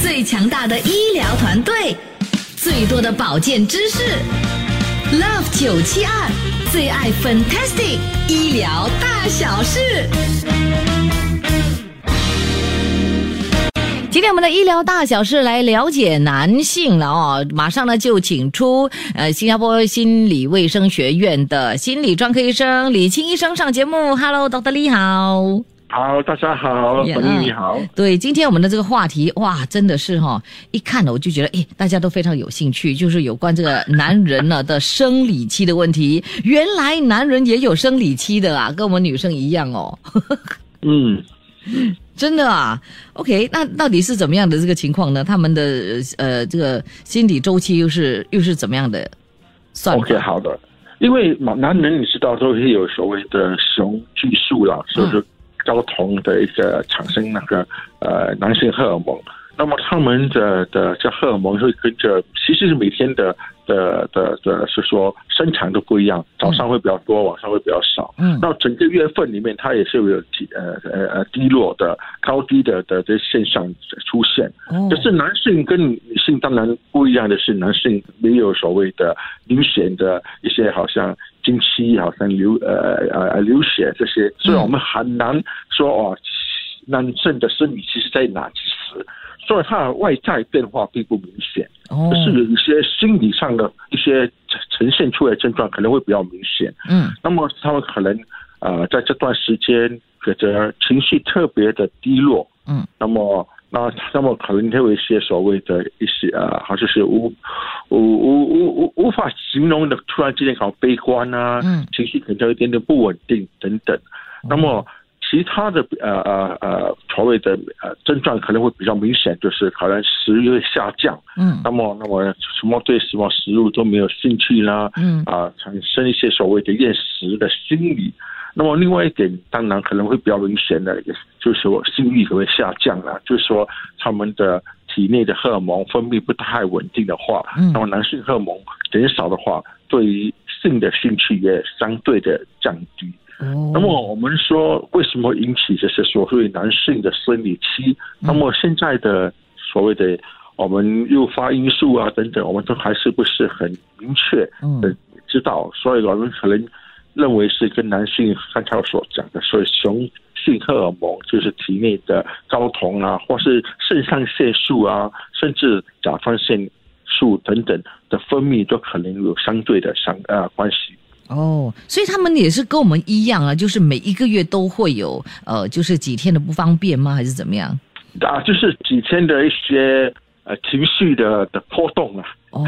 最强大的医疗团队，最多的保健知识，Love 九七二最爱 Fantastic 医疗大小事。今天我们的医疗大小事来了解男性了哦，马上呢就请出呃新加坡心理卫生学院的心理专科医生李青医生上节目。Hello，Dr. 李好。好，大家好，呀本英你好。对，今天我们的这个话题，哇，真的是哈、一看了我就觉得，哎，大家都非常有兴趣，就是有关这个男人呢的生理期的问题。原来男人也有生理期的啊，跟我们女生一样哦，嗯，真的啊。OK，那到底是怎么样的这个情况呢？他们的呃这个心理周期又是又是怎么样的算 OK，好的。因为男男人你知道都是有所谓的雄激素啦，所以就是睾酮的一个产生那个呃男性荷尔蒙。那么他们的的这荷尔蒙会跟着，其实是每天的的的的是说生产都不一样，早上会比较多，晚上会比较少。嗯那整个月份里面，它也是有低呃呃呃低落的高低的的这现象出现。哦可是男性跟女性当然不一样的是，男性没有所谓的明显的一些好像经期、好像流呃呃呃流血这些，所以我们很难说哦，男生的生理期是在哪几时，所以它的外在变化并不明显，哦。是有一些心理上的一些呈现出来的症状可能会比较明显。嗯。那么他们可能呃在这段时间觉得情绪特别的低落，嗯，那么那那么可能会有一些所谓的一些啊，好像是无无无无无无法形容的，突然之间搞悲观啊，嗯情绪可能有一点点不稳定等等，那么。其他的呃呃呃所谓的呃症状可能会比较明显，就是可能食欲会下降，嗯那么，那么什么对什么食物都没有兴趣啦，嗯啊，产生一些所谓的厌食的心理。那么，另外一点，当然可能会比较明显的，也就是说性欲可能会下降了，就是说他们的体内的荷尔蒙分泌不太稳定的话，嗯那么男性荷尔蒙减少的话，对于性的兴趣也相对的降低。哦那么我们说，为什么引起这些所谓男性的生理期？那么现在的所谓的我们诱发因素啊等等，我们都还是不是很明确的知道，所以我们可能认为是跟男性刚才我所讲的，所以雄性荷尔蒙就是体内的睾酮啊，或是肾上腺素啊，甚至甲状腺素等等的分泌，都可能有相对的相呃关系。哦，所以他们也是跟我们一样啊，就是每一个月都会有呃，就是几天的不方便吗？还是怎么样？啊，就是几天的一些呃情绪的的波动啊。哦，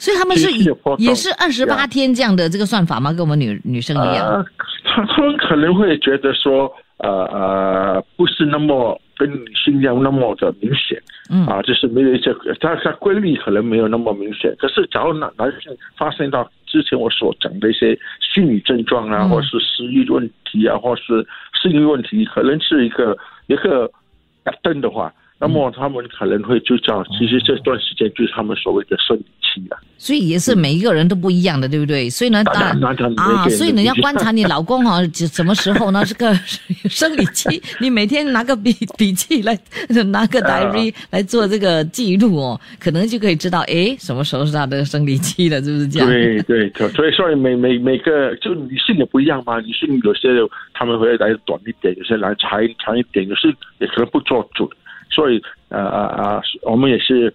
所以他们是也是二十八天这样的这个算法吗？跟我们女女生一样？呃，他他们可能会觉得说，呃呃，不是那么跟女性一样那么的明显，嗯啊，就是没有一些，它它规律可能没有那么明显。可是，假如男男性发生到之前我所讲的一些心理症状啊，嗯或是食欲问题啊，或是性欲问题，可能是一个一个灯的话。那么他们可能会就叫，其实这段时间就是他们所谓的生理期啊。所以也是每一个人都不一样的，对不对？所以呢，当然啊，所以你要观察你老公哈、几什么时候呢？这个生理期，你每天拿个笔笔记来，拿个 diary 来做这个记录哦，可能就可以知道，哎，什么时候是他的生理期了，是不是这样？对对，所以所以每每每个就女性也不一样嘛，女性有些他们会来短一点，有些来长长一点，有些也可能不做准，所以呃呃呃，我们也是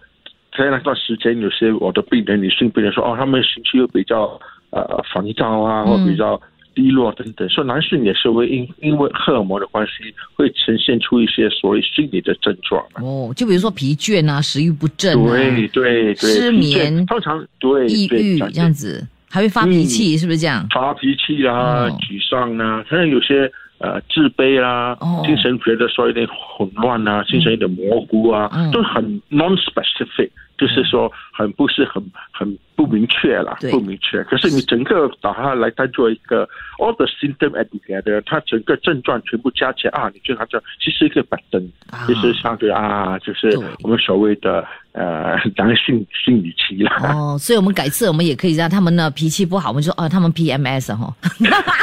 在那段时间，有些我的病人女性病人说哦，他们情绪又比较呃烦躁啊，或比较。低落等等，所以男性也是会因因为荷尔蒙的关系，会呈现出一些所谓心理的症状啊。哦，就比如说疲倦啊，食欲不振啊，对对对，失眠通常对抑对郁这样子，还会发脾气，是不是这样？发脾气啊、哦沮丧啊，可能有些呃自卑啦、哦。精神觉得说有点混乱啊，精神有点模糊啊，嗯。都很 non-specific，就是说很不是很很不明确了，不明确。可是你整个把它来当做一个 all the symptom add together，它整个症状全部加起来啊，你就它就其实一个板灯，啊。就是相对啊，就是我们所谓的呃男性性理期了。哦，所以我们改次我们也可以让他们呢脾气不好，我们就说哦，他们 PMS 哈，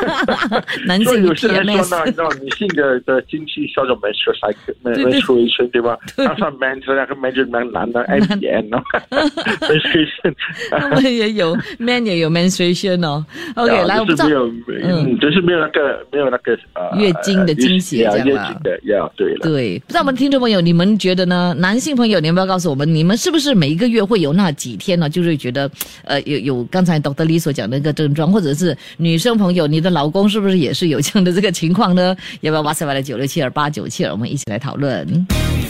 男性有些人说 PMS，呢，那女性的的经期叫做 menstruation menstruation 对吧？加上 man 那个 man 就是男的 M N 哦 也有 man 也有 menstruation 哦。OK，来，我不知道就是没有，嗯，就是没有那个没有那个呃月经的惊喜啊这样啦月经的，呀，对了。对，不知道我们听众朋友，你们觉得呢？男性朋友，你们要不要告诉我们，你们是不是每一个月会有那几天呢？就是觉得，呃，有有刚才 Dr. Lee 所讲的那个症状，或者是女生朋友，你的老公是不是也是有这样的这个情况呢？要不要哇塞哇的九六七二八九七二，我们一起来讨论。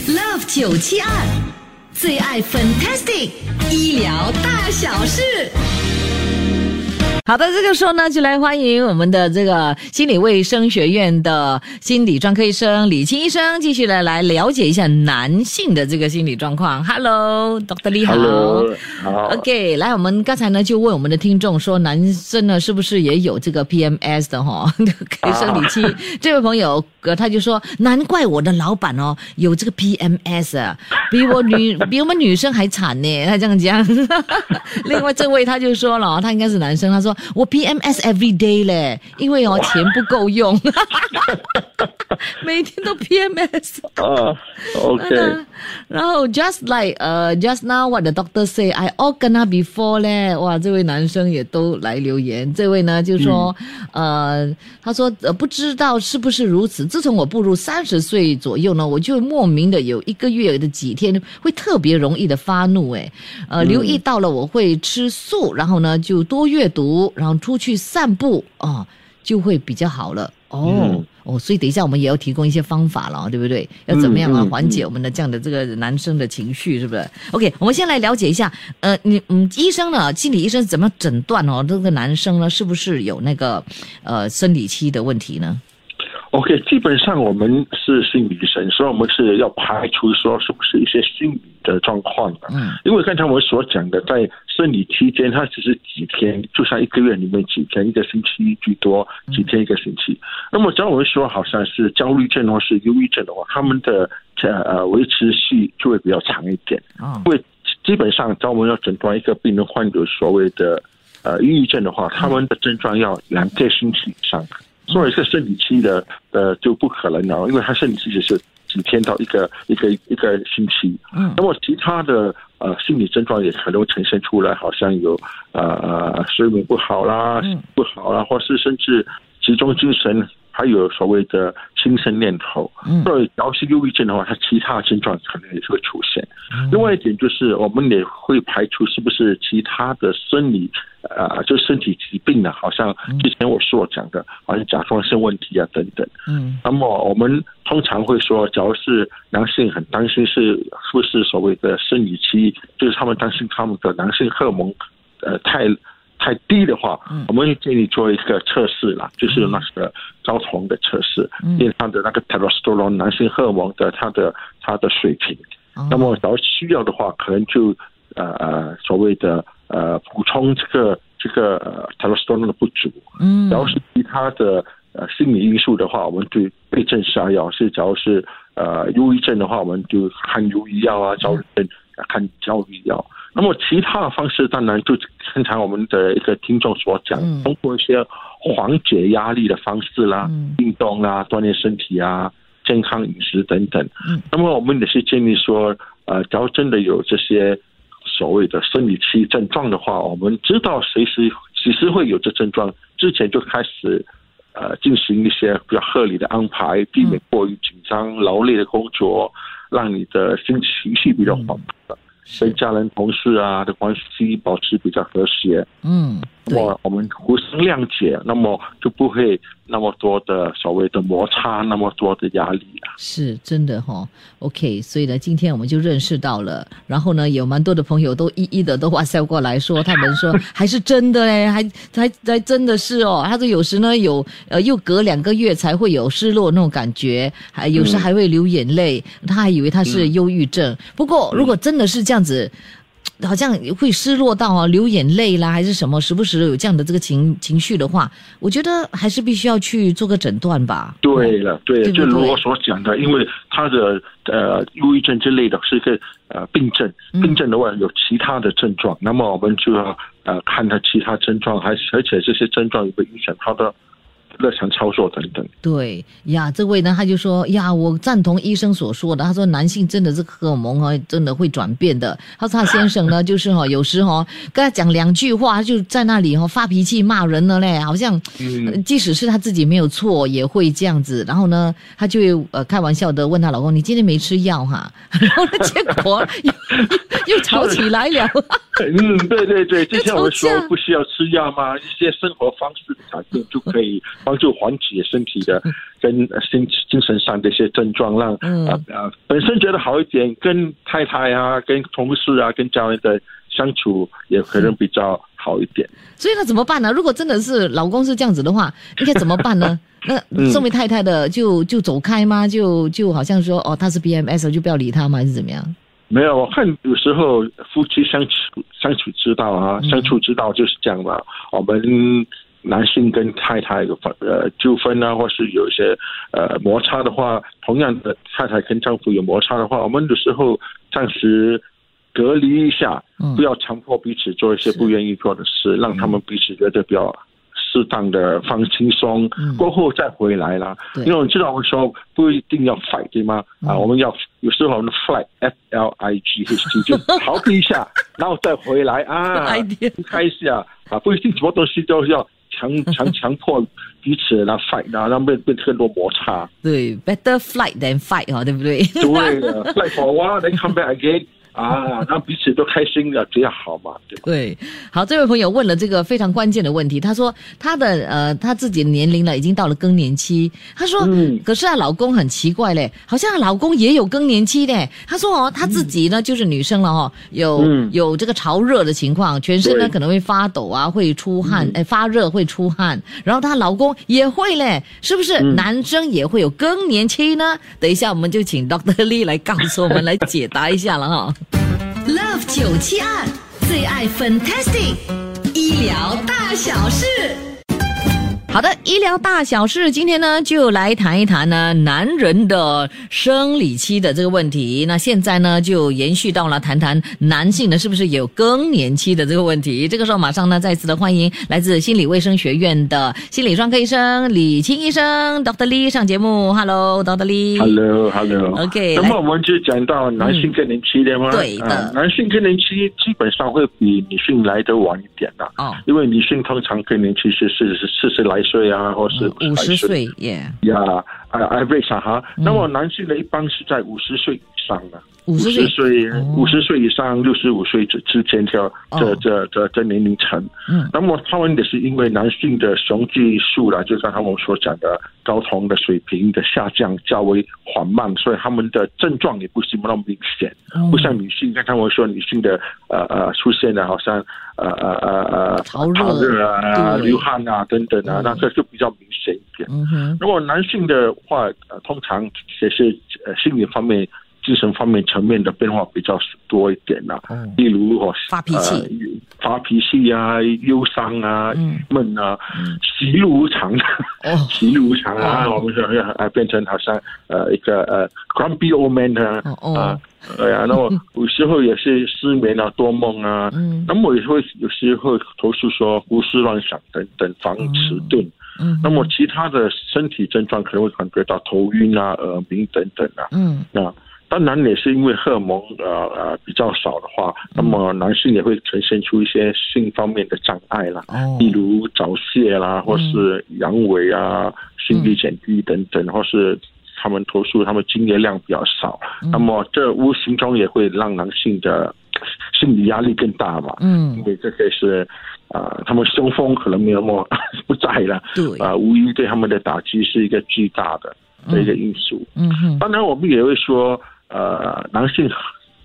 Love 九七二最爱 Fantastic 医疗大小事。好的，这个时候呢，就来欢迎我们的这个心理卫生学院的心理专科医生李青医生，继续的来了解一下男性的这个心理状况。Hello，Dr. Lee 好。Hello，好 OK，来，我们刚才呢就问我们的听众说，男生呢是不是也有这个 PMS 的哈、可以生理期？这位朋友呃他就说，难怪我的老板哦有这个 PMS 啊，比我女 比我们女生还惨呢，他这样讲。另外这位他就说了，他应该是男生，他说我 PMS every day 嘞，因为哦钱不够用，每天都 PMS。啊，OK，嗯然后 just like 呃、just now what the doctor say I all kena before 嘞，哇，这位男生也都来留言，这位呢就说、呃，他说呃不知道是不是如此，自从我步入三十岁左右呢，我就莫名的有一个月的几天会特别容易的发怒，哎，呃，留意到了我会吃素，然后呢就多阅读，然后出去散步哦，就会比较好了。哦、嗯哦，所以等一下我们也要提供一些方法了，对不对？要怎么样啊缓解我们的这样的这个男生的情绪，是不是？OK，我们先来了解一下，呃，你嗯，医生呢，心理医生怎么诊断哦？这个男生呢，是不是有那个呃生理期的问题呢？OK，基本上我们是心理医生，所以我们是要排除说是不是一些心理的状况的。嗯因为刚才我所讲的，在生理期间，它只是几天，就像一个月里面几天，一个星期居多，几天一个星期。那么，只要我们说好像是焦虑症或是忧郁症的话，他们的呃呃维持期就会比较长一点。啊因为基本上，当我们要诊断一个病人患有所谓的呃抑郁症的话，他们的症状要两个星期以上。所以是生理期的呃就不可能了，因为他生理期只是几天到一个一个一个星期。嗯那么其他的呃心理症状也可能呈现出来，好像有呃呃睡眠不好啦、嗯不好啦，或是甚至集中精神，还有所谓的轻生念头。嗯所以，只要是忧郁症的话，它其他的症状可能也是会出现。嗯另外一点就是，我们也会排除是不是其他的生理呃，就身体疾病呢？好像之前我所讲的，好像甲状腺问题啊等等。嗯那么我们通常会说，假如是男性很担心是是不是所谓的生理期，就是他们担心他们的男性荷尔蒙呃太太低的话，嗯我们会建议做一个测试啦，就是那个睾酮的测试，嗯验他的那个 testosterone 男性荷尔蒙的它的它的水平。哦那么，然后需要的话，可能就呃呃所谓的呃补充这个这个呃 testosterone 的不足。嗯然后是其他的呃心理因素的话，我们对对症下药；是假如是呃忧郁症的话，我们就看忧郁药啊；焦虑症啊看焦虑药。那么其他的方式，当然就刚才我们的一个听众所讲，嗯。通过一些缓解压力的方式啦、嗯。运动啦、锻炼身体啊、健康饮食等等。嗯。那么我们也是建议说，呃，假如真的有这些所谓的生理期症状的话，我们知道随时其实会有这症状，之前就开始呃进行一些比较合理的安排，避免过于紧张、劳累的工作，让你的心情绪比较缓和，跟家人、同事啊的关系保持比较和谐。嗯，对，那么我们互相谅解，那么就不会那么多的所谓的摩擦，那么多的压力啊。是真的哈、OK，所以呢，今天我们就认识到了，然后呢，有蛮多的朋友都一一的都 WhatsApp 过来说，他们说还是真的嘞，还还还真的是哦。他说有时呢有呃又隔两个月才会有失落那种感觉，还有时还会流眼泪，他还以为他是忧郁症。不过如果真的是这样子。好像会失落到啊流眼泪啦，还是什么，时不时有这样的这个情情绪的话，我觉得还是必须要去做个诊断吧。对了，对，对不对？就如我所讲的，因为他的呃忧郁症之类的是一个呃病症，嗯。病症的话有其他的症状，那么我们就要呃看他其他症状，还而且这些症状也会影响他的日常操作等等。对呀，这位呢，他就说呀，我赞同医生所说的。他说，男性真的是荷尔蒙啊，真的会转变的。他说他先生呢，就是哈、有时哈、跟他讲两句话，他就在那里哈、发脾气骂人了嘞，好像、即使是他自己没有错，也会这样子。然后呢，他就会呃开玩笑的问他老公：“你今天没吃药哈？” 然后呢，结果 又吵起来了。嗯，对对对，之前我们说不需要吃药吗？一些生活方式的改变就可以帮助缓解身体的跟呃心精神上的一些症状，让嗯啊啊本身觉得好一点，跟太太啊、跟同事啊、跟家人的相处也可能比较好一点。所以那怎么办呢？如果真的是老公是这样子的话，应该怎么办呢？那嗯身为太太的就就走开吗？就就好像说哦，他是 BMS 就不要理他吗？还是怎么样？没有，我看有时候夫妻相处相处之道啊，嗯相处之道就是这样嘛。我们男性跟太太有分呃纠纷啊，或是有一些呃摩擦的话，同样的太太跟丈夫有摩擦的话，我们有时候暂时隔离一下，嗯不要强迫彼此做一些不愿意做的事，让他们彼此觉得比较。适当的放轻松嗯，过后再回来啦。因为我知道我说不一定要 fight 对吗？啊，嗯我们要有时候我们 flight F L I G H T 就逃避一下，然后再回来啊 开一下啊，不一定什么东西都要强 强强迫彼此来 fight，然后让变变更多摩擦。对，better flight than fight 哦，对不对？对的，flight for a while then come back again 啊，让彼此都开心了，这样好嘛？对好，这位朋友问了这个非常关键的问题，他说他的呃他自己的年龄了，已经到了更年期。他说，嗯可是她老公很奇怪嘞，好像她老公也有更年期嘞。他说哦，她自己呢、就是女生了哦，有、嗯有这个潮热的情况，全身呢可能会发抖啊，会出汗，嗯哎、发热会出汗，然后她老公也会嘞，是不是？嗯男生也会有更年期呢？等一下我们就请 Dr. Lee 来告诉我们，来解答一下了哈。Love 972，最爱 Fantastic 医疗大小事。好的，医疗大小事，今天呢就来谈一谈呢男人的生理期的这个问题。那现在呢就延续到了谈谈男性呢是不是有更年期的这个问题。这个时候马上呢再次的欢迎来自心理卫生学院的心理专科医生李青医生 Dr. Lee 上节目。Hello，Dr. Lee。Hello，Hello。OK，那么我们就讲到男性更年期的吗？对的啊男性更年期基本上会比女性来得晚一点的、哦，因为女性通常更年期是四十四十来岁啊，或是五十来岁耶，呀，啊，average 啊哈。嗯那么男性呢，一般是在五十岁以上的。50岁岁哦，五十岁以上，六十五岁之之前这这哦。这这这年龄层。嗯。那么他们也是因为男性的雄激素啦，就刚才我们所讲的睾酮的水平的下降较为缓慢，所以他们的症状也不是那么明显，嗯不像女性。刚才我说女性的呃呃出现的好像呃呃呃呃潮热啊、流汗啊等等啊嗯，那这就比较明显一点。如果男性的话，呃，通常也是呃心理方面、精神方面层面的变化比较多一点啦、哦例如哦，发脾气。呃发脾气啊、忧伤啊、嗯。闷啊嗯，喜怒无常，哦。喜怒无常啊，哦。我们说啊变成好像呃一个呃 grumpy old man 啊。啊，对啊，那么 有时候也是失眠啊、多梦啊，嗯。那么也会有时候投诉说胡思乱想等等，防迟钝。嗯哼，那么其他的身体症状可能会感觉到头晕啊、耳鸣等等啊。嗯。那当然也是因为荷尔蒙呃呃比较少的话，那么男性也会呈现出一些性方面的障碍啦，哦，例如早泄啦，或是阳痿啊、性欲减低等等，或是他们投诉他们精液量比较少，嗯。那么这无形中也会让男性的心理压力更大嘛。嗯。因为这个是啊、他们胸风可能没有那么 不在了，对，啊、无疑对他们的打击是一个巨大的的一个因素。嗯哼，当然，我们也会说，呃，男性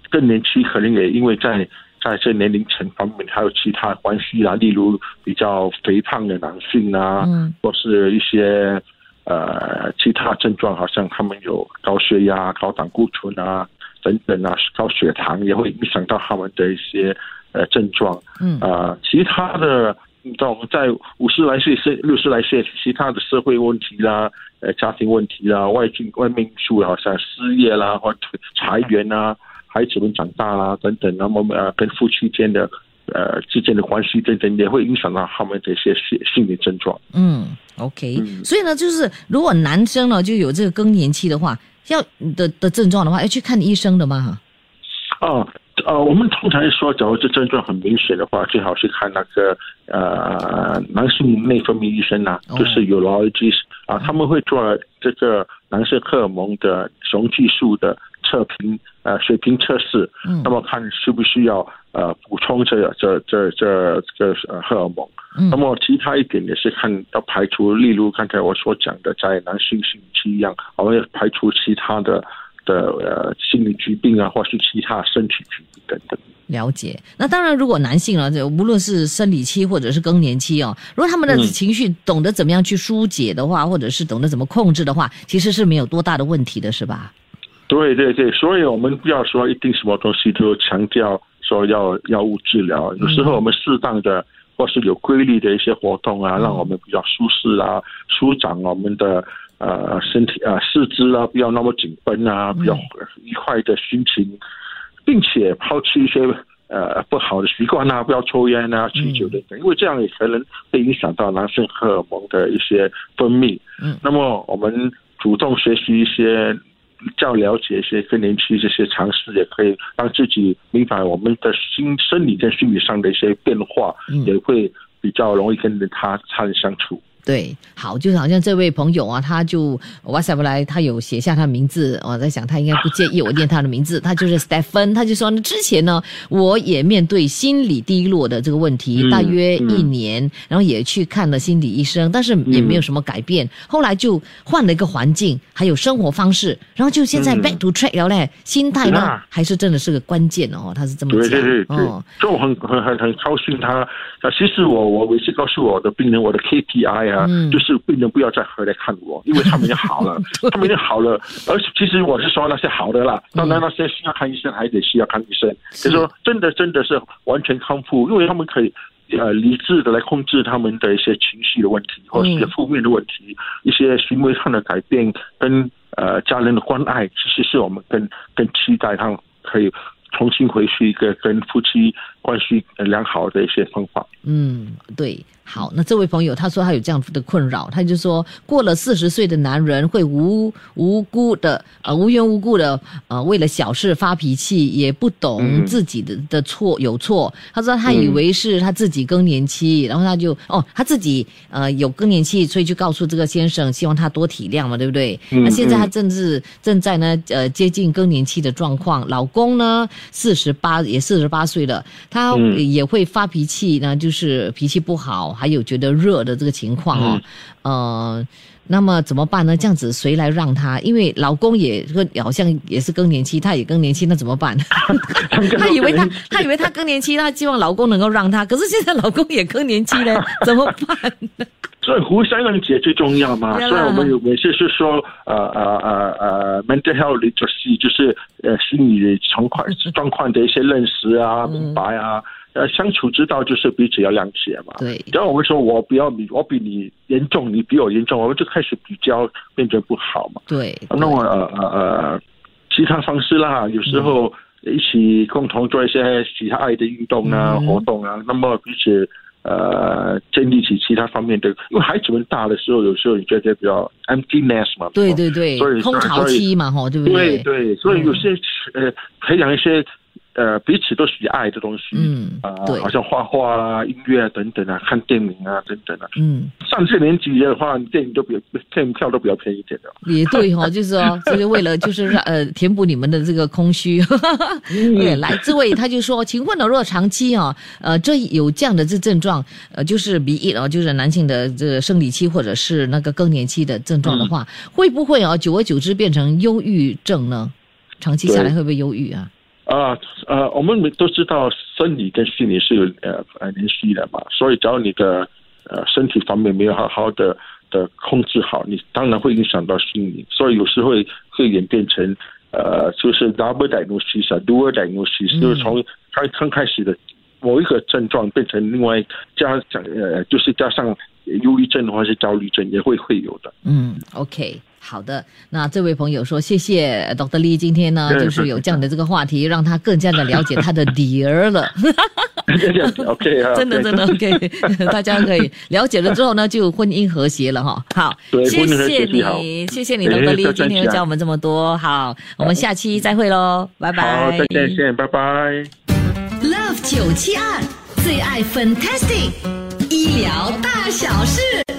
更年期可能也因为在在这年龄层方面还有其他关系啊，例如比较肥胖的男性啊，嗯或是一些呃其他症状，好像他们有高血压、高胆固醇啊等等啊，高血糖也会影响到他们的一些呃症状。嗯啊、其他的，到我们在五十来岁、是六十来岁，其他的社会问题啦，呃，家庭问题啦，外境外面因素，好像失业啦，或者裁员啊，孩子们长大啦等等，那么呃，跟夫妻间的呃之间的关系等等，也会影响到他们的一些心心理症状。嗯，OK，、嗯所以呢，就是如果男生呢就有这个更年期的话，要的的症状的话，要去看医生的吗？哦，呃，我们通常说，假如这症状很明显的话，最好是看那个呃男性内分泌医生啊，哦。就是 urologist 啊，他们会做这个男性荷尔蒙的雄激素的测评呃水平测试，嗯。那么看需不需要呃补充这这这这这个呃荷尔蒙。嗯。那么其他一点也是看要排除，例如刚才我所讲的，在男性性期一样，我们要排除其他的的呃心理疾病啊，或是其他身体疾病等等。了解。那当然，如果男性啊，这无论是生理期或者是更年期哦，如果他们的嗯情绪懂得怎么样去疏解的话，或者是懂得怎么控制的话，其实是没有多大的问题的，是吧？对对对，所以我们不要说一定什么东西都强调说要药物治疗，有时候我们适当的或是有规律的一些活动啊，让我们比较舒适啊，舒展我们的呃身体啊四肢啊，不要那么紧绷啊，比较愉快的心情，并且抛弃一些。呃，不好的习惯啊，不要抽烟啊、酗酒等等，因为这样也可能会影响到男性荷尔蒙的一些分泌。嗯，那么我们主动学习一些较了解一些更年期这些常识，也可以让自己明白我们的心生理跟心理上的一些变化，嗯也会比较容易跟他他人相处。对，好，就好像这位朋友啊，他就 WhatsApp 来，他有写下他的名字，我在想他应该不介意我念他的名字，他就是 Stephen，他就说呢，之前呢，我也面对心理低落的这个问题，嗯大约一年，然后也去看了心理医生，但是也没有什么改变，后来就换了一个环境，还有生活方式，然后就现在嗯。back to track 了嘞，心态呢啊。还是真的是个关键哦，他是这么对讲，对对对，哦，所以我很很很很高兴他。啊，其实我我每次告诉我的病人，我的 KPI 啊，嗯就是病人不要再回来看我，因为他们已经好了，他们已经好了。而且其实我是说那些好的啦，当然那些需要看医生还得需要看医生。是就说真的真的是完全康复，因为他们可以。呃，理智的来控制他们的一些情绪的问题，或者是一些负面的问题，一些行为上的改变，跟呃家人的关爱，其实是我们更更期待他们可以重新回去一个跟夫妻关系良好的一些方法。嗯，对，好，那这位朋友他说他有这样的困扰，他就说过了四十岁的男人会无无辜的呃无缘无故的呃为了小事发脾气，也不懂自己的的错有错。他说他以为是他自己更年期，然后他就哦他自己呃有更年期，所以就告诉这个先生，希望他多体谅嘛，对不对？那现在他正是正在呢呃接近更年期的状况，老公呢四十八也四十八岁了，他也会发脾气呢，就是脾气不好，还有觉得热的这个情况哦，呃。那么怎么办呢？这样子谁来让他？因为老公也好像也是更年期，他也更年期，那怎么办？他以为他 他以为他更年期，他希望老公能够让他，可是现在老公也更年期了，怎么办呢？所以互相谅解最重要嘛。所以我们有每次是说，呃呃呃呃，mental health literacy 就是呃心理状况状况的一些认识啊、嗯明白啊，呃相处之道就是彼此要谅解嘛。对，只要我们说我比较你，我比你严重，你比我严重，我们就开始比较，变成不好嘛。对，那么呃呃呃，其他方式啦，有时候一起共同做一些其他爱的运动啊、嗯活动啊，那么彼此呃建立起其他方面的，因为孩子们大的时候，有时候你觉得比较 emptyness 嘛，对对对所以，空巢期嘛，吼，对不对对？对，所以有些呃培养一些呃彼此都喜爱的东西，嗯啊、对好像画画啊、音乐啊等等啊，看电影啊等等啊。嗯，上这年纪的话，电影都比电影票都比较便宜一点的。也对哈、哦，就是说，就是为了就是让呃填补你们的这个空虚。对，来这位他就说，请问呢，如果长期啊，呃，这有这样的这症状，呃，就是鼻翼哦，就是男性的这个生理期或者是那个更年期的症状的话，会不会啊，久而久之变成忧郁症呢？长期下来会不会忧郁啊？啊呃，我们都知道生理跟心理是有呃呃联系的嘛，所以只要你的呃身体方面没有好好的的控制好，你当然会影响到心理，所以有时会会演变成呃，就是 double diagnosis 啊，dual diagnosis，、就是从刚刚开始的某一个症状变成另外加上呃，就是加上忧郁症或者是焦虑症也会会有的。嗯，OK。好的，那这位朋友说，谢谢 Dr. Lee，今天呢，就是有这样的这个话题，让他更加的了解他的女儿了。OK 啊，真的真的 OK，大家可以了解了之后呢，就婚姻和谐了哈。好，谢谢你，谢谢你哎 Dr. 再 Lee，见今天又教我们这么多。好，我们下期再会喽，拜拜。好，再见，见，拜拜。Love 九七二最爱 Fantastic 医疗大小事。